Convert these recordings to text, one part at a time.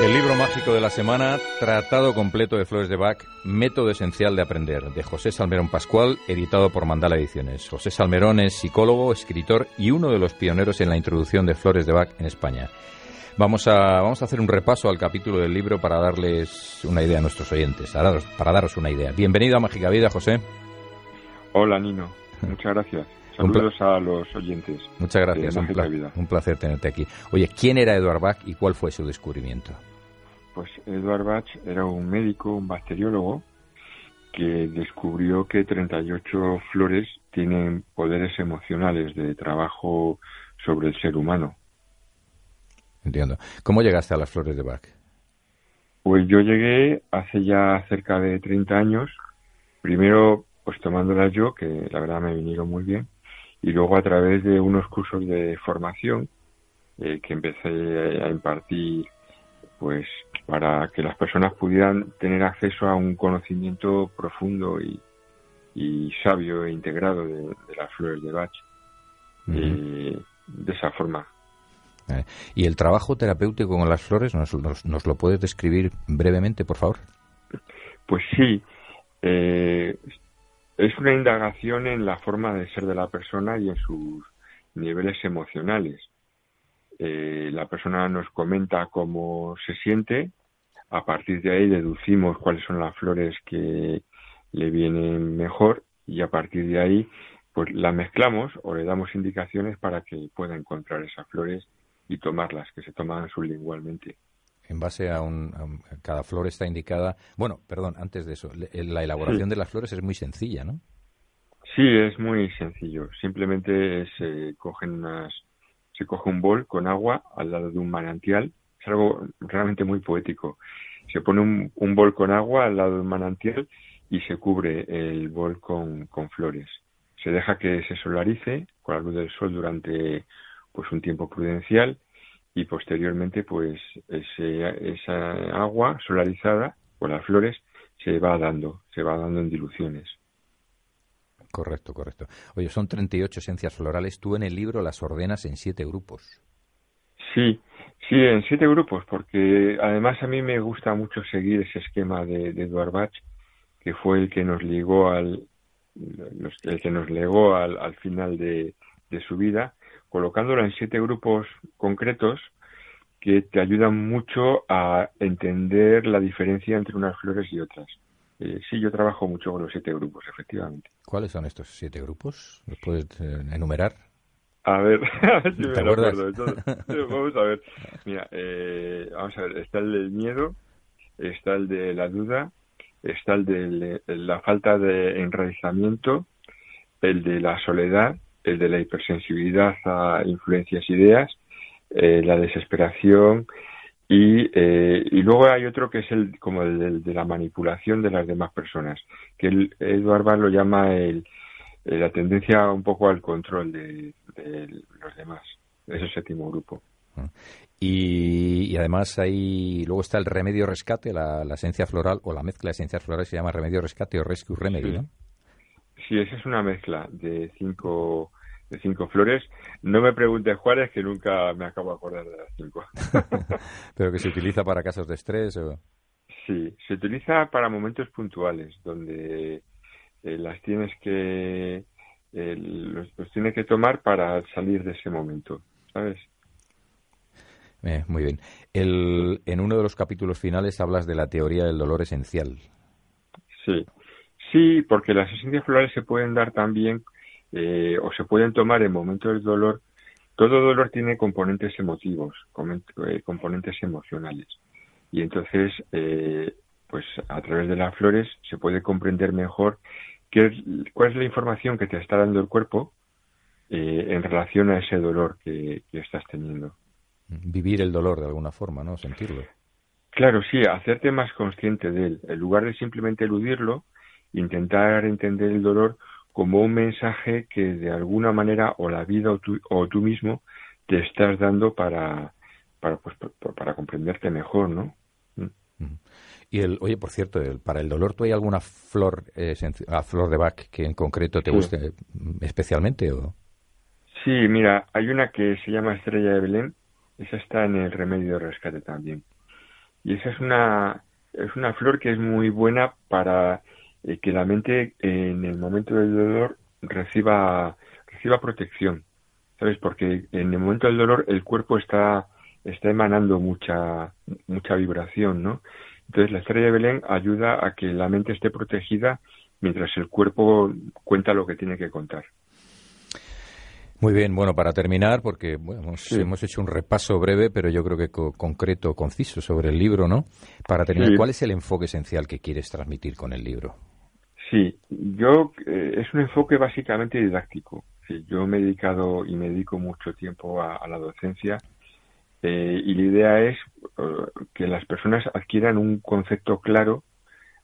El libro mágico de la semana, Tratado completo de Flores de Bach, Método esencial de aprender, de José Salmerón Pascual, editado por Mandala Ediciones. José Salmerón es psicólogo, escritor y uno de los pioneros en la introducción de Flores de Bach en España. Vamos a, vamos a hacer un repaso al capítulo del libro para darles una idea a nuestros oyentes, para daros, para daros una idea. Bienvenido a Mágica Vida, José. Hola, Nino. Muchas gracias. Saludos a los oyentes. Muchas gracias, un, pla Vida. un placer tenerte aquí. Oye, ¿quién era Eduard Bach y cuál fue su descubrimiento? Pues Eduard Bach era un médico, un bacteriólogo, que descubrió que 38 flores tienen poderes emocionales de trabajo sobre el ser humano. Entiendo. ¿Cómo llegaste a las flores de Bach? Pues yo llegué hace ya cerca de 30 años, primero pues tomándolas yo, que la verdad me vinieron muy bien, y luego a través de unos cursos de formación eh, que empecé a impartir pues para que las personas pudieran tener acceso a un conocimiento profundo y, sabio e integrado de, las flores de Bach. Eh, de esa forma. ¿Y el trabajo terapéutico con las flores nos, nos, lo puedes describir brevemente, por favor? Pues sí. Eh, es una indagación en la forma de ser de la persona y en sus niveles emocionales. Eh, la persona nos comenta cómo se siente, a partir de ahí deducimos cuáles son las flores que le vienen mejor y a partir de ahí pues la mezclamos o le damos indicaciones para que pueda encontrar esas flores y tomarlas, que se toman sublingualmente. En base a, un, cada flor está indicada. Bueno, perdón, antes de eso, la elaboración de las flores es muy sencilla, ¿no? Sí, es muy sencillo. Simplemente se cogen unas se coge un bol con agua al lado de un manantial. Es algo realmente muy poético. Se pone un, bol con agua al lado de un manantial y se cubre el bol con, con flores. Se deja que se solarice con la luz del sol durante pues un tiempo prudencial y posteriormente pues ese, esa agua solarizada con las flores se va dando, se va dando en diluciones. Correcto, correcto. Oye, son 38 esencias florales. Tú en el libro las ordenas en siete grupos. Sí, sí, en siete grupos, porque además a mí me gusta mucho seguir ese esquema de, de Eduard Bach, que fue el que nos ligó al, el que nos legó al, al final de, de su vida, colocándola en siete grupos concretos que te ayudan mucho a entender la diferencia entre unas flores y otras. Eh, sí, yo trabajo mucho con los siete grupos, efectivamente. ¿Cuáles son estos siete grupos? ¿Los puedes eh, enumerar? A ver, a ver si me acuerdo. vamos a ver. Mira, eh, vamos a ver. Está el del miedo, está el de la duda, está el de la falta de enraizamiento, el de la soledad, el de la hipersensibilidad a influencias ideas, la desesperación, y, eh, y luego hay otro que es el como el de, la manipulación de las demás personas, que el, Eduardo lo llama el, la tendencia un poco al control de, los demás, ese séptimo grupo. Ah. Y, además ahí luego está el remedio rescate, la, esencia floral o la mezcla de esencias florales se llama remedio rescate o rescue remedy, ¿no? Sí, esa es una mezcla de cinco de cinco flores. No me preguntes Juárez, que nunca me acabo de acordar de las cinco. ¿Pero que se utiliza para casos de estrés? O... Sí, se utiliza para momentos puntuales, donde eh, las tienes que eh, los, tienes que tomar para salir de ese momento, ¿sabes? Eh, muy bien. El, en uno de los capítulos finales hablas de la teoría del dolor esencial. Sí, sí, porque las esencias florales se pueden dar también eh, o se pueden tomar en momentos de dolor. Todo dolor tiene componentes emotivos, eh, componentes emocionales. Y entonces, eh, pues a través de las flores se puede comprender mejor qué cuál es la información que te está dando el cuerpo en relación a ese dolor que, que estás teniendo. Vivir el dolor de alguna forma, ¿no? Sentirlo. Claro, sí, hacerte más consciente de él. En lugar de simplemente eludirlo, intentar entender el dolor como un mensaje que de alguna manera o la vida o tú, o tú mismo te estás dando para, para, pues, para comprenderte mejor, ¿no? Mm. Y el, oye, por cierto, para el dolor, ¿tú hay alguna flor, eh, flor de Bach que en concreto te guste especialmente? O? Sí, mira, hay una que se llama Estrella de Belén, esa está en el remedio de rescate también. Y esa es una, es una flor que es muy buena para eh, que la mente en el momento del dolor reciba, reciba protección. ¿Sabes? Porque en el momento del dolor el cuerpo está, está emanando mucha, mucha vibración, ¿no? Entonces la estrella de Belén ayuda a que la mente esté protegida mientras el cuerpo cuenta lo que tiene que contar. Muy bien, bueno, para terminar, porque hemos, hecho un repaso breve, pero yo creo que concreto, conciso sobre el libro, ¿no? Para terminar, ¿cuál es el enfoque esencial que quieres transmitir con el libro? Sí, yo eh, es un enfoque básicamente didáctico. yo me he dedicado y me dedico mucho tiempo a, la docencia eh, y la idea es eh, que las personas adquieran un concepto claro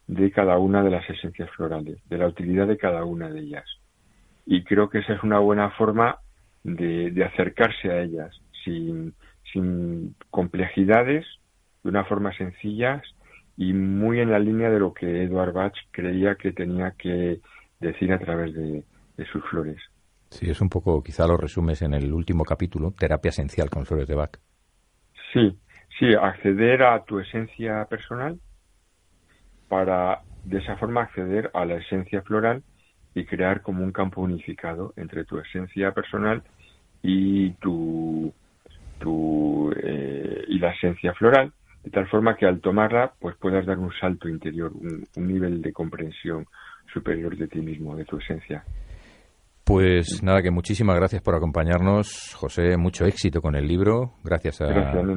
de cada una de las esencias florales, de la utilidad de cada una de ellas. Y creo que esa es una buena forma de, acercarse a ellas sin, sin complejidades, de una forma sencilla y muy en la línea de lo que Edward Bach creía que tenía que decir a través de, sus flores. Sí, es un poco, quizá lo resumes en el último capítulo, terapia esencial con flores de Bach. Sí, sí, acceder a tu esencia personal para de esa forma acceder a la esencia floral y crear como un campo unificado entre tu esencia personal y tu, tu eh, y la esencia floral de tal forma que al tomarla pues puedas dar un salto interior un, nivel de comprensión superior de ti mismo de tu esencia pues nada, que muchísimas gracias por acompañarnos, José. Mucho éxito con el libro. Gracias a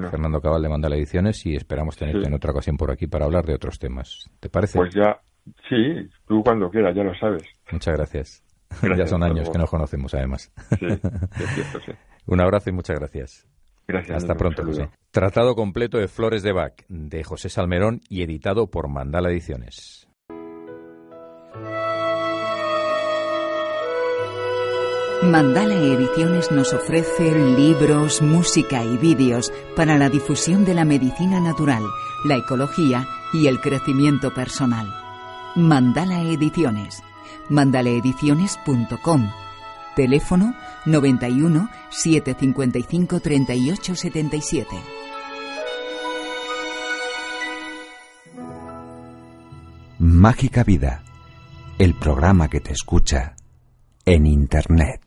Fernando Cabal de Mandala Ediciones y esperamos tenerte en otra ocasión por aquí para hablar de otros temas. ¿Te parece? Pues ya, sí, tú cuando quieras, ya lo sabes. Muchas gracias. ya son años que nos conocemos, además. Un abrazo y muchas gracias. Gracias. Hasta pronto, José. Tratado completo de Flores de Bach, de José Salmerón y editado por Mandala Ediciones. Mandala Ediciones nos ofrece libros, música y vídeos para la difusión de la medicina natural, la ecología y el crecimiento personal. Mandala Ediciones. mandalaediciones.com. Teléfono 91 755 38 77. Mágica Vida. El programa que te escucha en Internet.